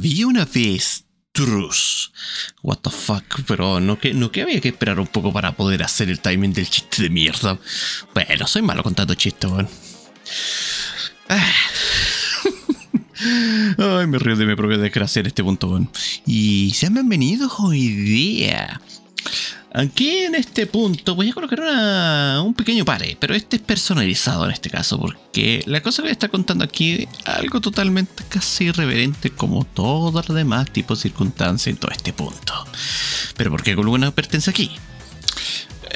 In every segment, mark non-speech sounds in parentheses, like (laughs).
Había una vez Trus. What the fuck, pero no que, no que había que esperar un poco para poder hacer el timing del chiste de mierda. Bueno, soy malo contando chistes, weón. Ah. (laughs) Ay, me río de mi propia desgracia en este punto, weón. Y sean bienvenidos hoy día Aquí en este punto voy a colocar un pequeño pare, pero este es personalizado en este caso, porque la cosa que voy a estar contando aquí es algo totalmente casi irreverente como todos los demás tipos de circunstancias en todo este punto. Pero ¿por qué columna pertenece aquí?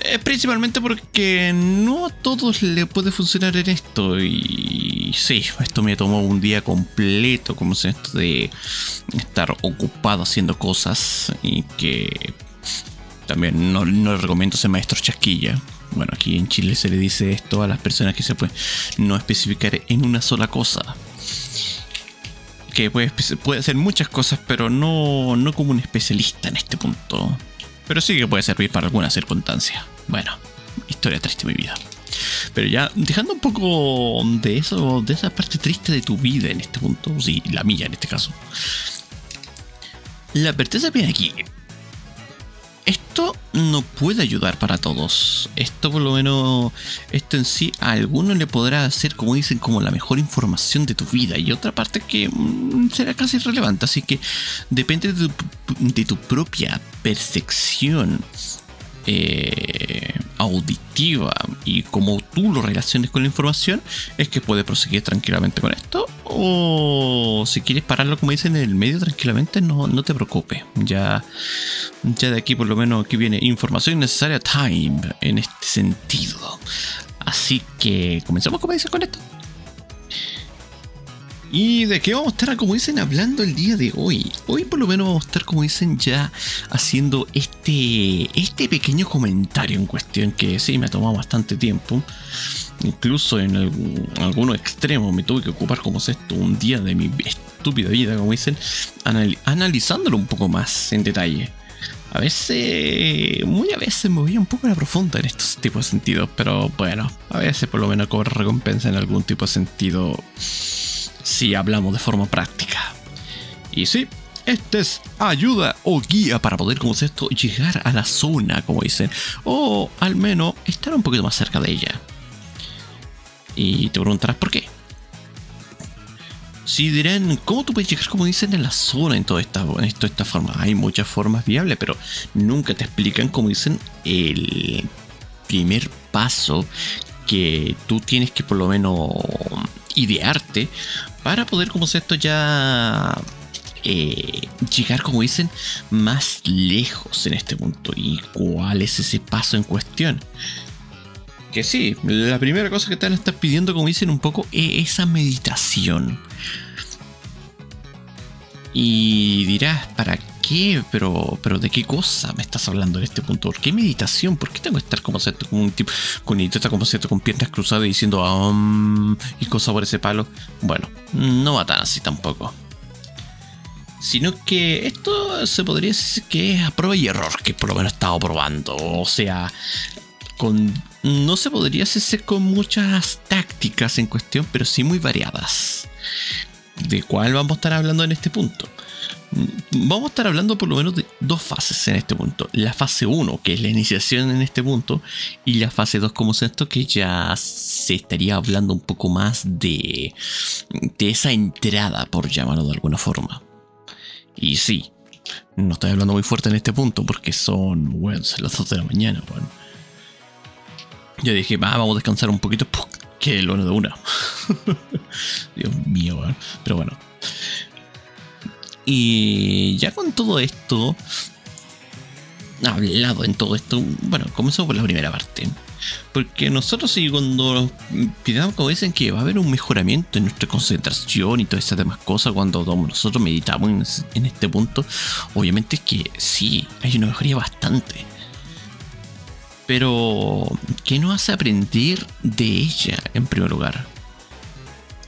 Es principalmente porque no a todos le puede funcionar en esto y sí, esto me tomó un día completo como es esto de estar ocupado haciendo cosas y que también no, no recomiendo ser maestro chasquilla. Bueno, aquí en Chile se le dice esto a las personas que se pueden no especificar en una sola cosa. Que puede, puede hacer muchas cosas, pero no, no como un especialista en este punto. Pero sí que puede servir para alguna circunstancia. Bueno, historia triste de mi vida. Pero ya, dejando un poco de eso, de esa parte triste de tu vida en este punto, sí, la mía en este caso. La advertencia viene aquí esto no puede ayudar para todos. Esto por lo menos, esto en sí a algunos le podrá hacer, como dicen, como la mejor información de tu vida. Y otra parte que mm, será casi irrelevante. Así que depende de tu propia percepción eh, auditiva y como tú lo relaciones con la información, es que puedes proseguir tranquilamente con esto. O si quieres pararlo, como dicen en el medio, tranquilamente, no, no te preocupes. Ya, ya de aquí, por lo menos, aquí viene información necesaria time en este sentido. Así que comenzamos, como dicen, con esto. ¿Y de qué vamos a estar, como dicen, hablando el día de hoy? Hoy por lo menos vamos a estar, como dicen, ya haciendo este, este pequeño comentario en cuestión que sí me ha tomado bastante tiempo. Incluso en algunos extremos me tuve que ocupar como es esto un día de mi estúpida vida, como dicen, analizándolo un poco más en detalle. A veces, muy a veces me voy un poco a la profunda en estos tipos de sentidos, pero bueno, a veces por lo menos cobra recompensa en algún tipo de sentido si hablamos de forma práctica. Y sí, este es ayuda o guía para poder, como es esto, llegar a la zona, como dicen, o al menos estar un poquito más cerca de ella. Y te preguntarás por qué. Si dirán, ¿cómo tú puedes llegar, como dicen, en la zona en toda esta, en toda esta forma? Hay muchas formas viables, pero nunca te explican, como dicen, el primer paso que tú tienes que por lo menos idearte para poder, como sé esto, ya eh, llegar, como dicen, más lejos en este punto. ¿Y cuál es ese paso en cuestión? Que sí, la primera cosa que te van a estar pidiendo, como dicen, un poco es esa meditación. Y dirás, ¿para qué? Pero, pero ¿de qué cosa me estás hablando en este punto? ¿Por qué meditación? ¿Por qué tengo que estar como cierto, con un tipo, con intenta como cierto, con piernas cruzadas y diciendo y cosas por ese palo? Bueno, no va tan así tampoco. Sino que esto se podría decir que es a prueba y error, que por lo menos he estado probando. O sea, con, no se podría hacer con muchas tácticas en cuestión, pero sí muy variadas. ¿De cuál vamos a estar hablando en este punto? Vamos a estar hablando por lo menos dos fases en este punto. La fase 1, que es la iniciación en este punto, y la fase 2 como esto que ya se estaría hablando un poco más de, de esa entrada, por llamarlo de alguna forma. Y sí, no estoy hablando muy fuerte en este punto porque son, bueno, las 2 de la mañana, bueno. Yo dije, vamos a descansar un poquito, que uno de una. (laughs) Dios mío, pero bueno. Y ya con todo esto, hablado en todo esto, bueno, comenzamos por la primera parte. Porque nosotros sí cuando pidamos, como dicen, que va a haber un mejoramiento en nuestra concentración y todas esas demás cosas cuando nosotros meditamos en este punto, obviamente es que sí, hay una mejoría bastante. Pero, ¿qué nos hace aprender de ella en primer lugar?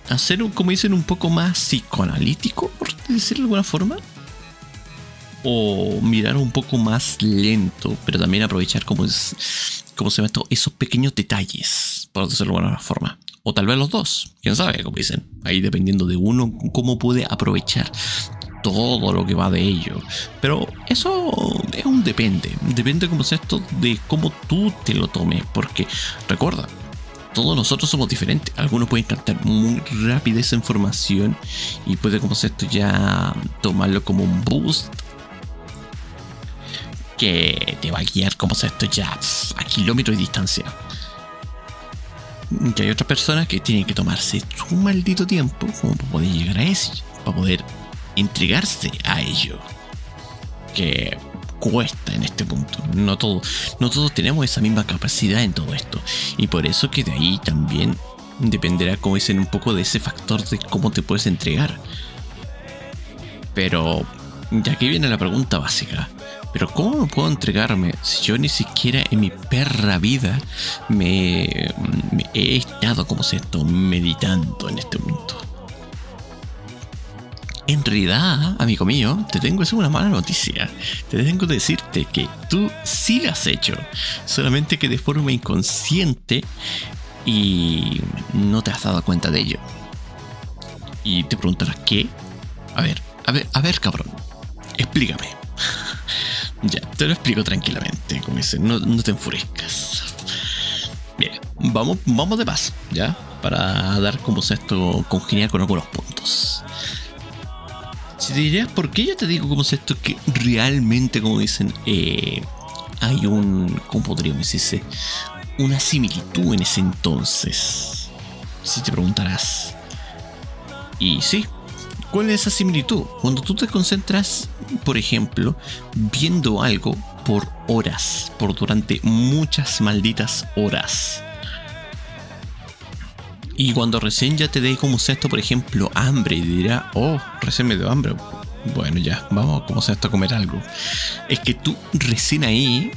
Hacer, como dicen, un poco más psicoanalítico, por decirlo de alguna forma o mirar un poco más lento, pero también aprovechar como, es, como se llama esos pequeños detalles, por decirlo de alguna forma. O tal vez los dos, quién sabe, como dicen. Ahí dependiendo de uno, cómo puede aprovechar todo lo que va de ello. Pero eso es un depende. Depende como es esto de cómo tú te lo tomes. Porque recuerda, todos nosotros somos diferentes. Algunos pueden captar muy rápido esa información y puede como esto ya tomarlo como un boost que te va a guiar como esto ya a kilómetros de distancia. Que hay otras personas que tienen que tomarse su maldito tiempo como para poder llegar a eso, para poder entregarse a ello. Que cuesta en este punto. No, todo, no todos tenemos esa misma capacidad en todo esto. Y por eso que de ahí también dependerá, como dicen, un poco de ese factor de cómo te puedes entregar. Pero ya que viene la pregunta básica. Pero ¿cómo puedo entregarme si yo ni siquiera en mi perra vida me, he estado como esto meditando en este mundo? En realidad, amigo mío, te tengo es una mala noticia. Te tengo que decirte que tú sí lo has hecho, solamente que de forma inconsciente y no te has dado cuenta de ello. Y te preguntarás, ¿qué? A ver, a ver, a ver, cabrón, explícame. (laughs) Ya, te lo explico tranquilamente, como dicen, no, te enfurezcas. Bien, vamos, vamos de paso, ¿ya? Para dar como se esto congeniar con algunos puntos. Si te dirías, ¿por qué yo te digo como se esto que realmente, como dicen, eh, hay un, ¿cómo podríamos decirse? Una similitud en ese entonces. Si te preguntarás. Y sí, ¿Cuál es esa similitud? Cuando tú te concentras, por ejemplo, viendo algo por horas, por durante muchas malditas horas. Y cuando recién ya te dé como esto, por ejemplo, hambre y dirá, oh, recién me dio hambre. Bueno, ya, vamos como esto a comer algo. Es que tú recién ahí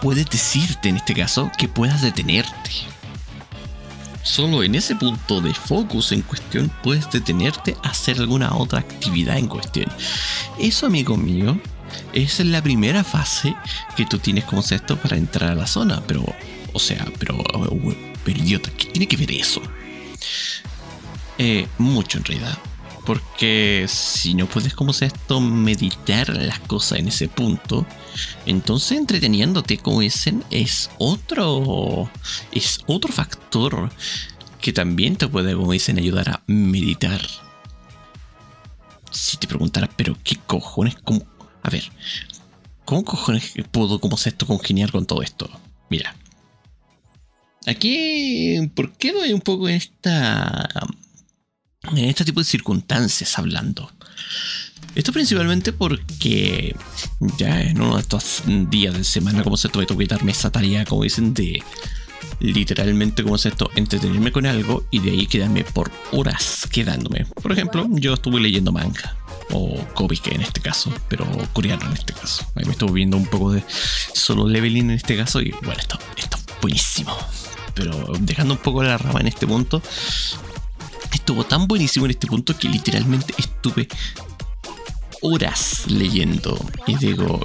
puedes decirte en este caso que puedas detenerte Solo en ese punto de focus en cuestión puedes detenerte a hacer alguna otra actividad en cuestión. Eso, amigo mío, es la primera fase que tú tienes como esto para entrar a la zona. Pero, o sea, pero, pero idiota, ¿qué tiene que ver eso? Eh, mucho en realidad. Porque si no puedes, como sea esto, meditar las cosas en ese punto, entonces entreteniéndote, como dicen, es otro, es otro factor que también te puede, como dicen, ayudar a meditar. Si te preguntaras, pero qué cojones, ¿cómo? A ver, ¿cómo cojones puedo, como sea esto, congeniar con todo esto? Mira. Aquí, ¿por qué doy un poco en esta en este tipo de circunstancias hablando. Esto principalmente porque ya en uno de estos días de semana, como se tuve que quitarme esa tarea, como dicen, de literalmente, como se esto, entretenerme con algo y de ahí quedarme por horas quedándome. Por ejemplo, yo estuve leyendo manga o cómic en este caso, pero coreano en este caso. Ahí me estuve viendo un poco de solo leveling en este caso y bueno, esto, esto buenísimo. Pero dejando un poco la rama en este punto, estuvo tan buenísimo en este punto que literalmente estuve horas leyendo y digo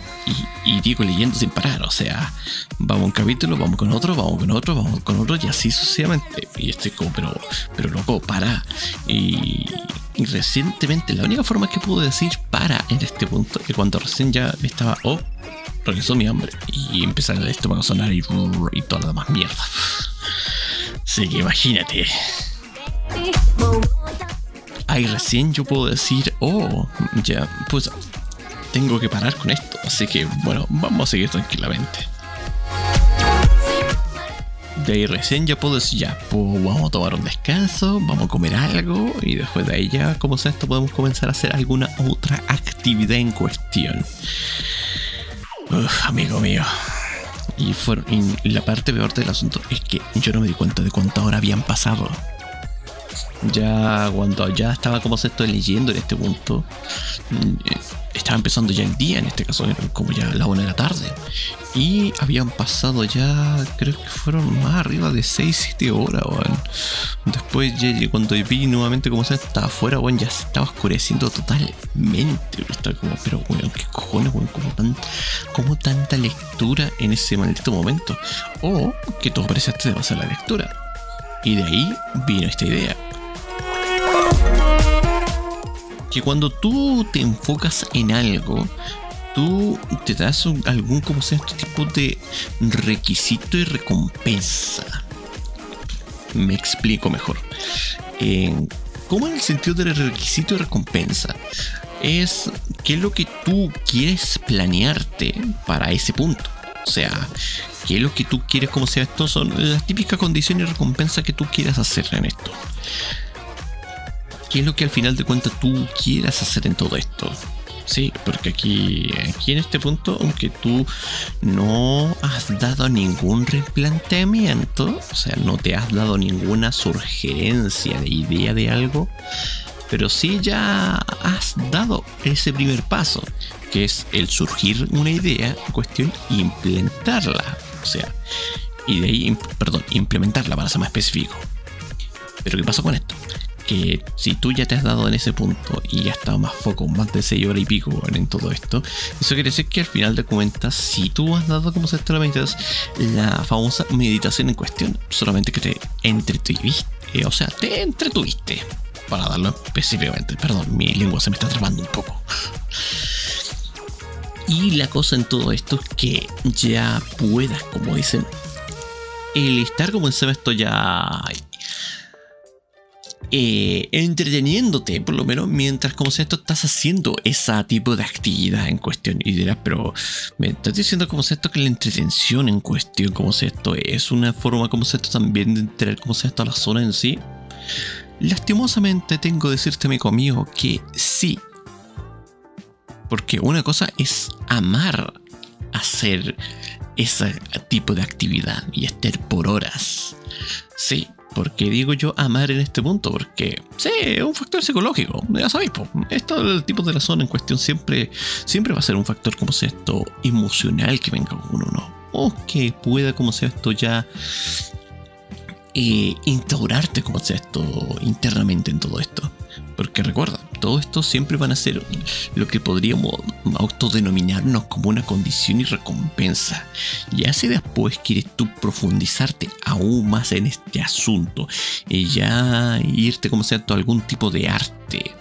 y, digo leyendo sin parar o sea vamos un capítulo vamos con otro vamos con otro vamos con otro y así sucesivamente y estoy como pero pero loco para y Y recientemente, la única forma que pude decir para en este punto, que cuando recién ya estaba, oh, regresó mi hambre. Y empezar el estómago a sonar y, y toda la demás mierda. Así que imagínate. Ahí recién yo puedo decir, oh, ya, pues tengo que parar con esto. Así que bueno, vamos a seguir tranquilamente. De ahí recién ya puedo decir, ya, pues vamos a tomar un descanso, vamos a comer algo y después de ahí ya, como sea esto, podemos comenzar a hacer alguna otra actividad en cuestión. Uf, amigo mío. Y, y la parte peor del asunto es que yo no me di cuenta de cuánta hora habían pasado. Ya cuando ya estaba como se estoy leyendo en este punto, mm, eh, estaba empezando ya el día, en este caso como ya la una de la tarde. Y habían pasado ya, creo que fueron más arriba de 6, 7 horas, weón. Después cuando vi nuevamente como se estaba afuera, weón, ya se estaba oscureciendo totalmente. Estaba como, pero weón, qué cojones, weón, como, tan, como tanta lectura en ese maldito momento. O que tú apreciaste demasiado la lectura. Y de ahí vino esta idea que cuando tú te enfocas en algo, tú te das algún como este tipo de requisito y recompensa. Me explico mejor. ¿Cómo en el sentido del requisito y recompensa? Es qué es lo que tú quieres planearte para ese punto. O sea, qué es lo que tú quieres como sea esto. Son las típicas condiciones y recompensas que tú quieras hacer en esto qué es lo que al final de cuentas tú quieras hacer en todo esto. Sí, porque aquí, aquí en este punto, aunque tú no has dado ningún replanteamiento, o sea, no te has dado ninguna sugerencia de idea de algo, pero sí ya has dado ese primer paso, que es el surgir una idea, en cuestión, implementarla. O sea, y de ahí, perdón, implementarla para ser más específico. Pero ¿qué pasa con esto? Que si tú ya te has dado en ese punto y ya estado más foco, más de 6 horas y pico en todo esto, eso quiere decir que al final de cuentas, si tú has dado como se te la famosa meditación en cuestión, solamente que te entretuviste, o sea, te entretuviste, para darlo específicamente, perdón, mi lengua se me está trabando un poco. Y la cosa en todo esto es que ya puedas, como dicen, el estar como en esto ya eh, entreteniéndote, por lo menos mientras como esto estás haciendo ese tipo de actividad en cuestión. Y dirás, pero me estás diciendo como esto que la entretención en cuestión, como esto es una forma como esto también de entrar como esto a la zona en sí. Lastimosamente tengo que decirte, amigo mío, que sí. Porque una cosa es amar hacer ese tipo de actividad y estar por horas. Sí, ¿Por qué digo yo amar en este punto? Porque, sí, es un factor psicológico, ya sabéis, esto el tipo de la zona en cuestión siempre, siempre va a ser un factor como sea esto emocional que venga con uno, o que pueda como sea esto ya instaurarte como sea esto internamente en todo esto. Porque recuerda, todo esto siempre van a ser lo que podríamos autodenominarnos como una condición y recompensa. Ya si después quieres tú profundizarte aún más en este asunto y ya irte como sea a algún tipo de arte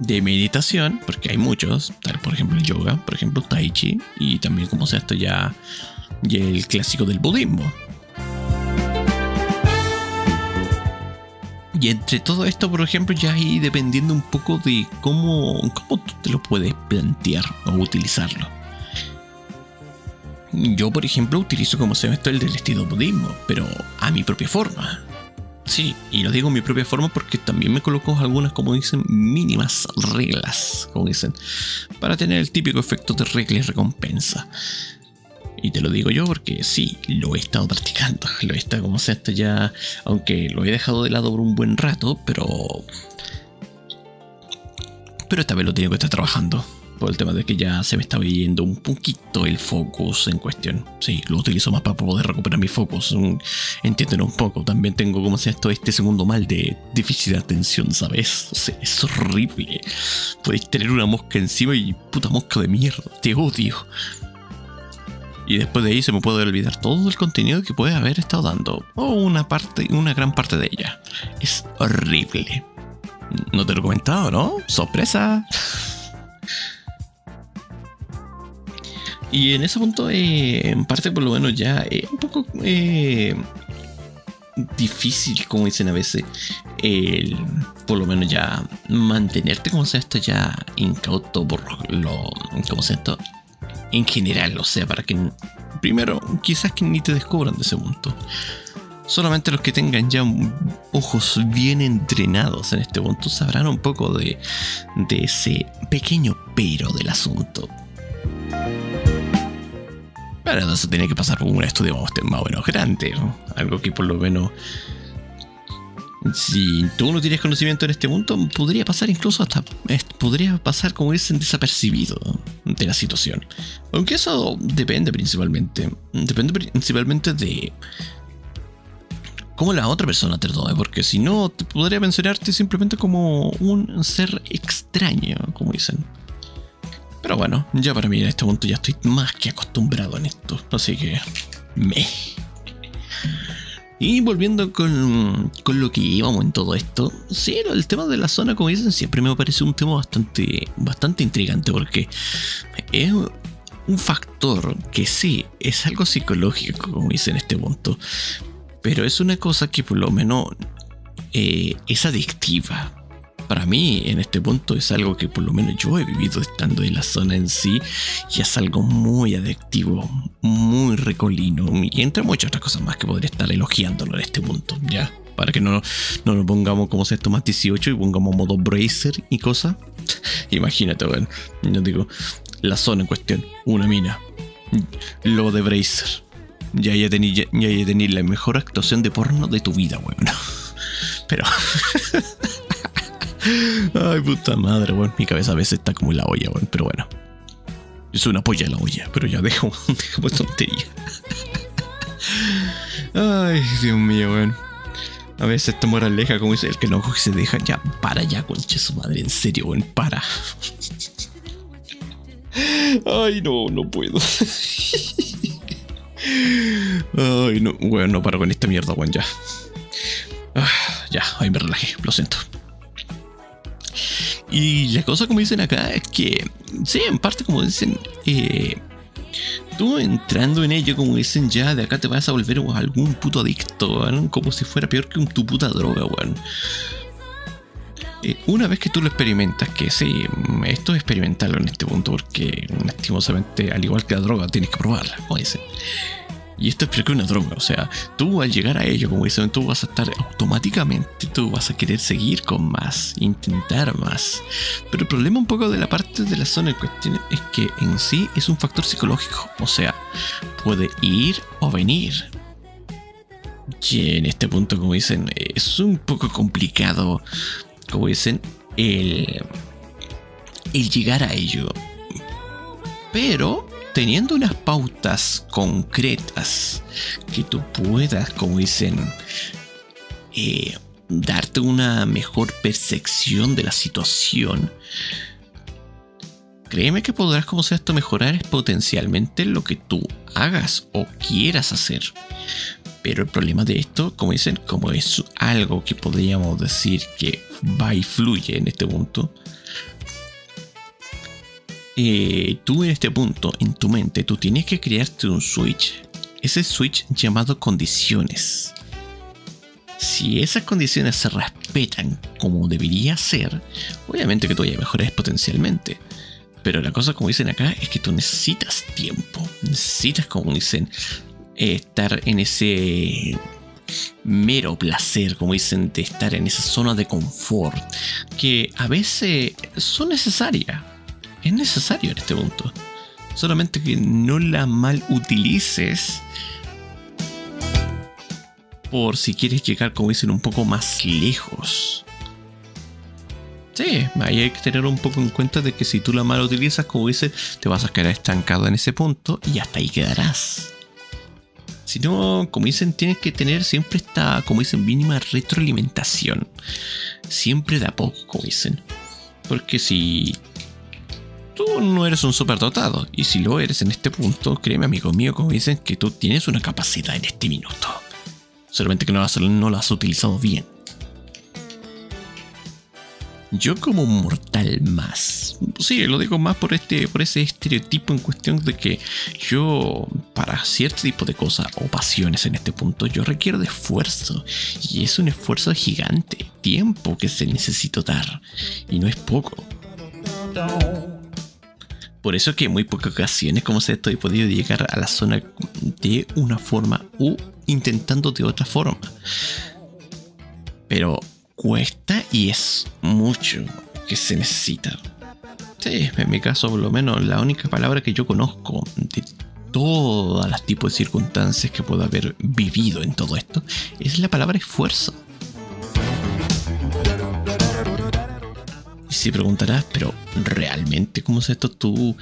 de meditación, porque hay muchos, tal por ejemplo el yoga, por ejemplo tai chi y también como sea esto ya el clásico del budismo Y entre todo esto, por ejemplo, ya ahí dependiendo un poco de cómo, cómo tú te lo puedes plantear o utilizarlo. Yo, por ejemplo, utilizo como se ve esto el del estilo budismo, pero a mi propia forma. Sí, y lo digo a mi propia forma porque también me coloco algunas, como dicen, mínimas reglas, como dicen, para tener el típico efecto de regla y recompensa. Y te lo digo yo porque sí, lo he estado practicando. (laughs) Lo he estado como sea esto ya. Aunque lo he dejado de lado por un buen rato, pero. Pero esta vez lo tengo que estar trabajando. Por el tema de que ya se me está yendo un poquito el focus en cuestión. Sí, lo utilizo más para poder recuperar mi focus. Entienden un poco. También tengo como sea esto, este segundo mal de déficit de atención, ¿sabes? O sea, es horrible. Podéis tener una mosca encima y puta mosca de mierda. Te odio. Y después de ahí se me puede olvidar todo el contenido que puede haber estado dando. O una parte, una gran parte de ella. Es horrible. No te lo he comentado, ¿no? Sorpresa. Y en ese punto, eh, en parte por lo menos ya es un poco eh, difícil, como dicen a veces, el, por lo menos ya mantenerte como sea esto ya incauto por lo, como sea esto, en general, o sea, para que primero quizás que ni te descubran de ese punto. Solamente los que tengan ya ojos bien entrenados en este punto sabrán un poco de, de ese pequeño pero del asunto. Pero eso tiene que pasar por un estudio más o grande. Algo que por lo menos. Si tú no tienes conocimiento en este punto, podría pasar incluso hasta. Podría pasar como dicen desapercibido de la situación. Aunque eso depende principalmente. Depende principalmente de. Cómo la otra persona te tome, porque si no, te podría mencionarte simplemente como un ser extraño, como dicen. Pero bueno, ya para mí en este punto ya estoy más que acostumbrado en esto. Así que... Me. Y volviendo con, con, lo que íbamos en todo esto, sí, el tema de la zona, como dicen, siempre me parece un tema bastante, bastante intrigante porque es un factor que sí, es algo psicológico, como dicen en este punto, pero es una cosa que por lo menos eh, es adictiva para mí en este punto es algo que por lo menos yo he vivido estando en la zona en sí y es algo muy adictivo, muy recolino y entre muchas otras cosas más que podría estar elogiándolo en este punto, ¿ya? Para que no, no nos pongamos como esto más 18 y pongamos modo bracer y cosas. (laughs) Imagínate, bueno, yo digo, la zona en cuestión, una mina, lo de bracer. Ya ya tení, ya, ya la mejor actuación de porno de tu vida, weón. (laughs) Pero... (laughs) Ay, puta madre, weón. Mi cabeza a veces está como en la olla, weón. Pero bueno. Es una polla la olla, pero ya dejo, (laughs) dejo tontería. Ay, Dios mío, weón. A veces esta moraleja, como dice el que no coge se deja, ya para ya, concha su madre, en serio, weón, para. Ay, no, no puedo. Ay, no, weón, no paro con esta mierda, weón, ya. Ah, ya, ay, me relajé, lo siento. Y la cosa como dicen acá es que, sí, en parte como dicen, eh, tú entrando en ello, como dicen ya, de acá te vas a volver algún puto adicto, como si fuera peor que un, tu puta droga, weón. Eh, una vez que tú lo experimentas, que sí, esto es experimentarlo en este punto, porque lastimosamente, al igual que la droga, tienes que probarla, como dicen. Y esto es una droga, o sea, tú al llegar a ello, como dicen, tú vas a estar automáticamente, tú vas a querer seguir con más, intentar más. Pero el problema un poco de la parte de la zona en cuestión es que en sí es un factor psicológico, o sea, puede ir o venir. Y en este punto, como dicen, es un poco complicado, como dicen, el, el llegar a ello. Pero teniendo unas pautas concretas que tú puedas, como dicen, eh, darte una mejor percepción de la situación, créeme que podrás, como sea esto, mejorar potencialmente lo que tú hagas o quieras hacer. Pero el problema de esto, como dicen, como es algo que podríamos decir que va y fluye en este punto, eh, tú en este punto, en tu mente, tú tienes que crearte un switch. Ese switch llamado condiciones. Si esas condiciones se respetan como debería ser, obviamente que tú ya mejores potencialmente. Pero la cosa, como dicen acá, es que tú necesitas tiempo. Necesitas, como dicen, estar en ese mero placer, como dicen, de estar en esa zona de confort, que a veces son necesarias es necesario en este punto. Solamente que no la mal utilices por si quieres llegar, como dicen, un poco más lejos. Sí, ahí hay que tener un poco en cuenta de que si tú la mal utilizas, como dicen, te vas a quedar estancado en ese punto y hasta ahí quedarás. Si no, como dicen, tienes que tener siempre esta, como dicen, mínima retroalimentación. Siempre de a poco, como dicen. Porque si tú no eres un superdotado. Y si lo eres en este punto, créeme, amigo mío, como dicen, que tú tienes una capacidad en este minuto. Solamente que no, no has utilizado bien. yo como mortal más. Sí, lo digo más por este, por ese estereotipo en cuestión de que yo, para cierto tipo de cosas o pasiones en este punto, yo requiero de esfuerzo. Y es un esfuerzo gigante, tiempo que se necesita dar. Y no es poco. Por eso que en muy pocas ocasiones como se esto he podido llegar a la zona de una forma u intentando de otra forma. Pero cuesta y es mucho que se necesita. Sí, en mi caso por lo menos la única palabra que yo conozco de todas las tipos de circunstancias que puedo haber vivido en todo esto es la palabra esfuerzo. Y si preguntarás, pero ¿realmente cómo es esto? Tú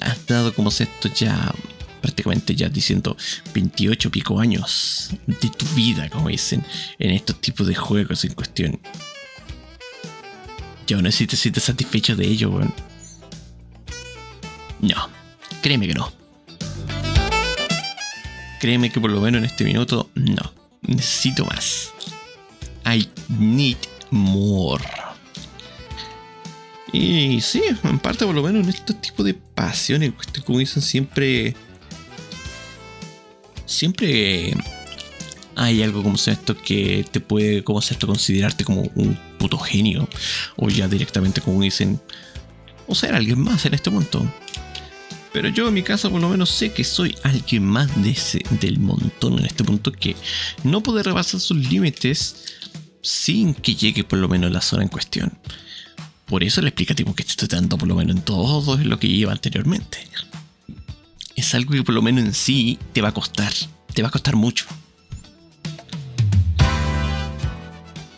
has dado como es esto ya prácticamente ya diciendo 28 pico años de tu vida, como dicen, en estos tipos de juegos en cuestión. No sé si te sientes satisfecho de ello. No, créeme que no. Créeme que por lo menos en este minuto, no. Necesito más. I need more. Y sí, en parte por lo menos en estos tipos de pasiones, como dicen siempre siempre hay algo como esto que te puede como esto considerarte como un puto genio o ya directamente como dicen o ser alguien más en este montón. Pero yo en mi caso por lo menos sé que soy alguien más de ese, del montón en este punto que no puede rebasar sus límites sin que llegue por lo menos la zona en cuestión. Por eso el explicativo que estoy dando por lo menos en todo es lo que lleva anteriormente es algo que por lo menos en sí te va a costar. Te va a costar mucho.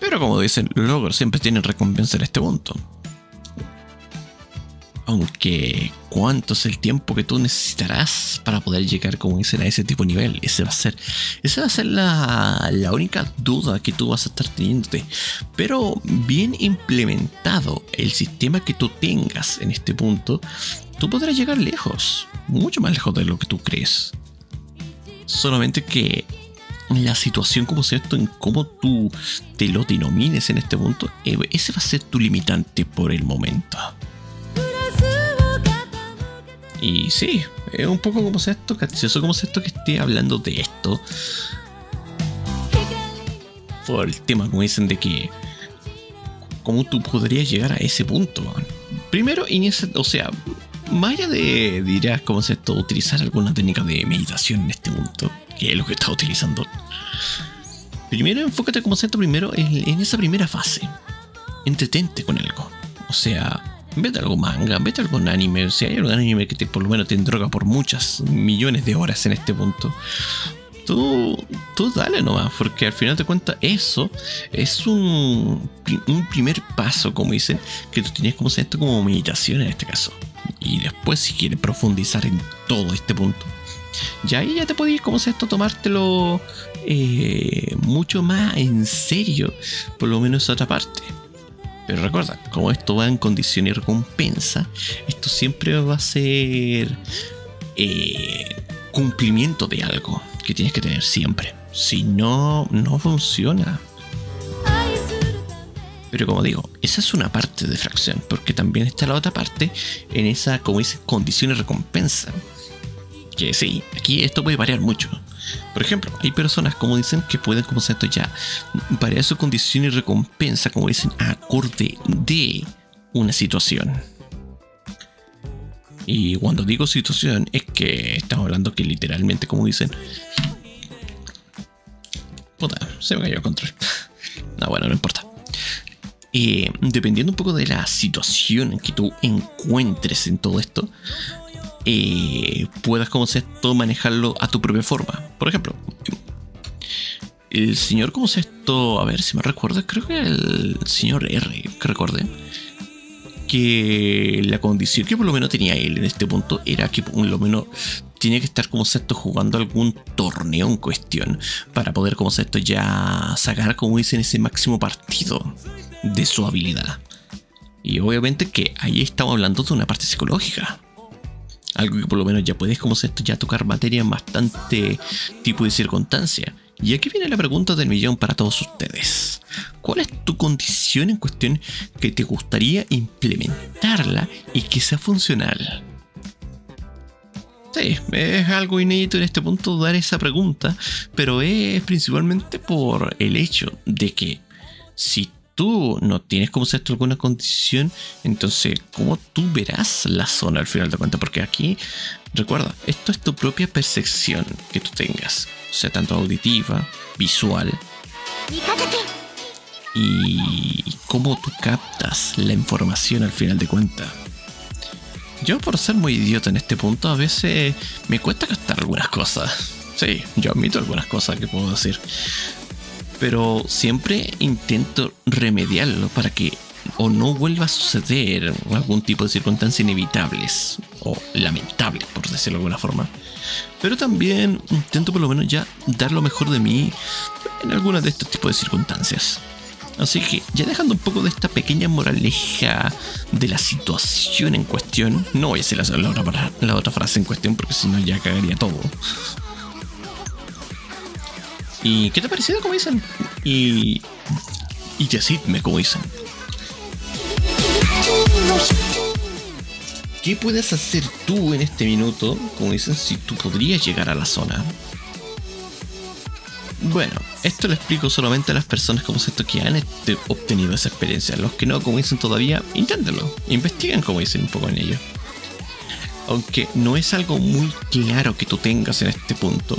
Pero como dicen, los logros siempre tienen recompensa en este punto. Aunque, ¿cuánto es el tiempo que tú necesitarás para poder llegar, como dicen, a ese tipo de nivel? Ese va a ser, esa va a ser la, la única duda que tú vas a estar teniéndote. Pero bien implementado el sistema que tú tengas en este punto, tú podrás llegar lejos, mucho más lejos de lo que tú crees. Solamente que la situación como esto, en cómo tú te lo denomines en este punto, eh, ese va a ser tu limitante por el momento. Y sí, es un poco como sea esto, eso como sea esto que esté hablando de esto. Por el tema, como dicen, de que. ¿Cómo tú podrías llegar a ese punto? Primero, o sea, más allá de, dirás, ¿cómo es esto? Utilizar alguna técnica de meditación en este punto, que es lo que está utilizando. Primero, enfócate como esto primero en, esa primera fase. Entretente con algo. O sea, vete algo manga, vete algún anime. Si hay algún anime que te, por lo menos te droga por muchas millones de horas en este punto. Tú, tú dale nomás, porque al final de cuentas eso es un, un primer paso, como dicen, que tú tienes como esto como meditación en este caso y después si quieres profundizar en todo este punto, ya ahí ya te podéis, como esto, tomártelo eh, mucho más en serio, por lo menos esa otra parte. Pero recuerda, como esto va en condición y recompensa, esto siempre va a ser eh, cumplimiento de algo que tienes que tener siempre. Si no, no funciona. Pero como digo, esa es una parte de fracción, porque también está la otra parte en esa, como dice, condición y recompensa. Que sí, aquí esto puede variar mucho. Por ejemplo, hay personas, como dicen, que pueden, como esto ya, variar su condición y recompensa, como dicen, acorde de una situación. Y cuando digo situación, es que estamos hablando que literalmente, como dicen. Puta, se me cayó el control. (laughs) No, bueno, no importa. Eh, dependiendo un poco de la situación en que tú encuentres en todo esto, eh, puedas, como se esto, manejarlo a tu propia forma. Por ejemplo, el señor, ¿cómo se esto? A ver si me recuerdo, creo que el señor R, que recuerde, que la condición que por lo menos tenía él en este punto era que por lo menos tenía que estar como esto jugando algún torneo en cuestión para poder como esto ya sacar como dicen ese máximo partido de su habilidad. Y obviamente que ahí estamos hablando de una parte psicológica. Algo que por lo menos ya puedes, como esto, ya tocar materia en bastante tipo de circunstancia. Y aquí viene la pregunta del millón para todos ustedes. ¿Cuál es tu condición en cuestión que te gustaría implementarla y que sea funcional? Sí, es algo inédito en este punto dar esa pregunta, pero es principalmente por el hecho de que si tú no tienes como esto alguna condición, entonces, ¿cómo tú verás la zona al final de cuentas? Porque aquí, recuerda, esto es tu propia percepción que tú tengas, o sea, tanto auditiva, visual, y cómo tú captas la información al final de cuentas. Yo por ser muy idiota en este punto a veces me cuesta captar algunas cosas. Sí, yo admito algunas cosas que puedo decir. Pero siempre intento remediarlo para que o no vuelva a suceder algún tipo de circunstancias inevitables o lamentables, por decirlo de alguna forma. Pero también intento por lo menos ya dar lo mejor de mí en algunas de estos tipos de circunstancias. Así que ya dejando un poco de esta pequeña moraleja de la situación en cuestión, no voy a decir la, otra, la otra frase en cuestión porque si no ya cagaría todo. ¿Y qué te ha parecido como dicen? Y... Y decidme como dicen. ¿Qué puedes hacer tú en este minuto, como dicen, si tú podrías llegar a la zona? Bueno, esto lo explico solamente a las personas como esto que han este, obtenido esa experiencia. Los que no, como dicen todavía, inténtenlo. Investiguen como dicen un poco en ello. Aunque no es algo muy claro que tú tengas en este punto.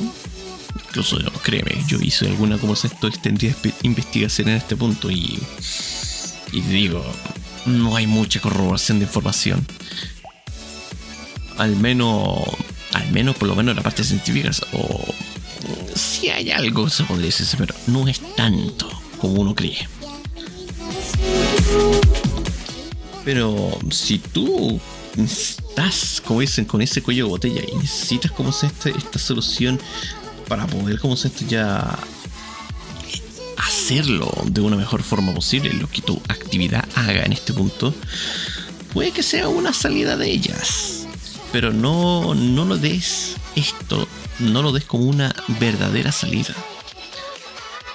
Incluso créeme, yo hice alguna como esto extendida investigación en este punto y. Y digo, no hay mucha corroboración de información. Al menos. Al menos por lo menos en la parte científica o si hay algo, se podría decir, pero no es tanto como uno cree. Pero si tú estás, como dicen, con ese cuello de botella y necesitas como esta, esta solución para poder como se ya hacerlo de una mejor forma posible, lo que tu actividad haga en este punto, puede que sea una salida de ellas. Pero no, no lo des esto no lo des como una verdadera salida.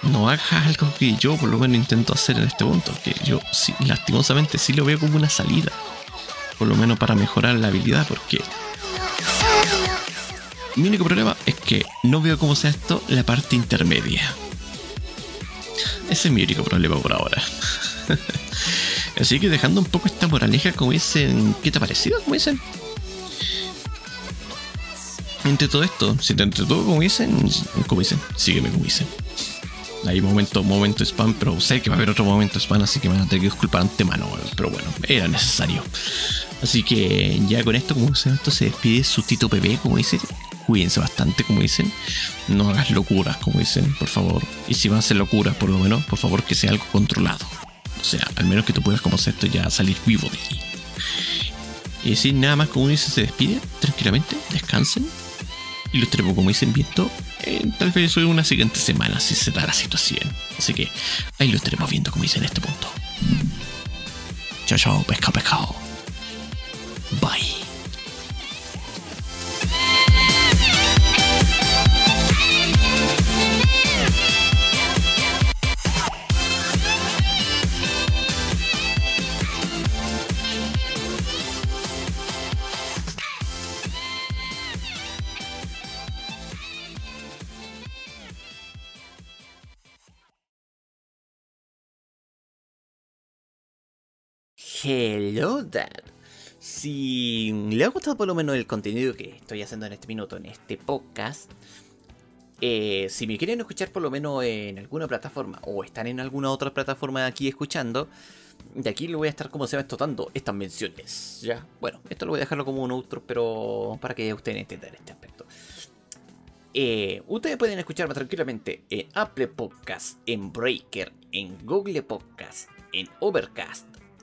No hagas algo que yo por lo menos intento hacer en este punto, que yo lastimosamente sí lo veo como una salida. Por lo menos para mejorar la habilidad, porque mi único problema es que no veo cómo sea esto la parte intermedia. Ese es mi único problema por ahora. (laughs) Así que dejando un poco esta moraleja, como dicen, ¿qué te ha parecido? Como dicen, entre todo esto, si te entretuvo como dicen, como dicen, sígueme como dicen. Hay momento, momento spam, pero sé que va a haber otro momento spam, así que me van a tener que disculpar antemano, pero bueno, era necesario. Así que ya con esto, como dicen, esto se despide su Tito Pepe, como dicen. Cuídense bastante, como dicen. No hagas locuras, como dicen, por favor. Y si van a hacer locuras, por lo menos, por favor, que sea algo controlado. O sea, al menos que tú puedas, como esto, ya salir vivo de aquí. Y sin nada más, como dicen, se despide tranquilamente, descansen y lo estaremos, como dicen, viendo eh, tal vez en una siguiente semana si se da la situación. Así que ahí lo estaremos viendo, como dicen en este punto. Chao, chao, pescado, pescado. Bye. Hello Dad. Si le ha gustado por lo menos el contenido que estoy haciendo en este minuto, en este podcast, eh, si me quieren escuchar por lo menos en alguna plataforma o están en alguna otra plataforma aquí escuchando, de aquí le voy a estar como se va estotando estas menciones. Ya, bueno, esto lo voy a dejarlo como un outro, pero para que ustedes entiendan este aspecto. Eh, ustedes pueden escucharme tranquilamente en Apple Podcast, en Breaker, en Google Podcast, en Overcast,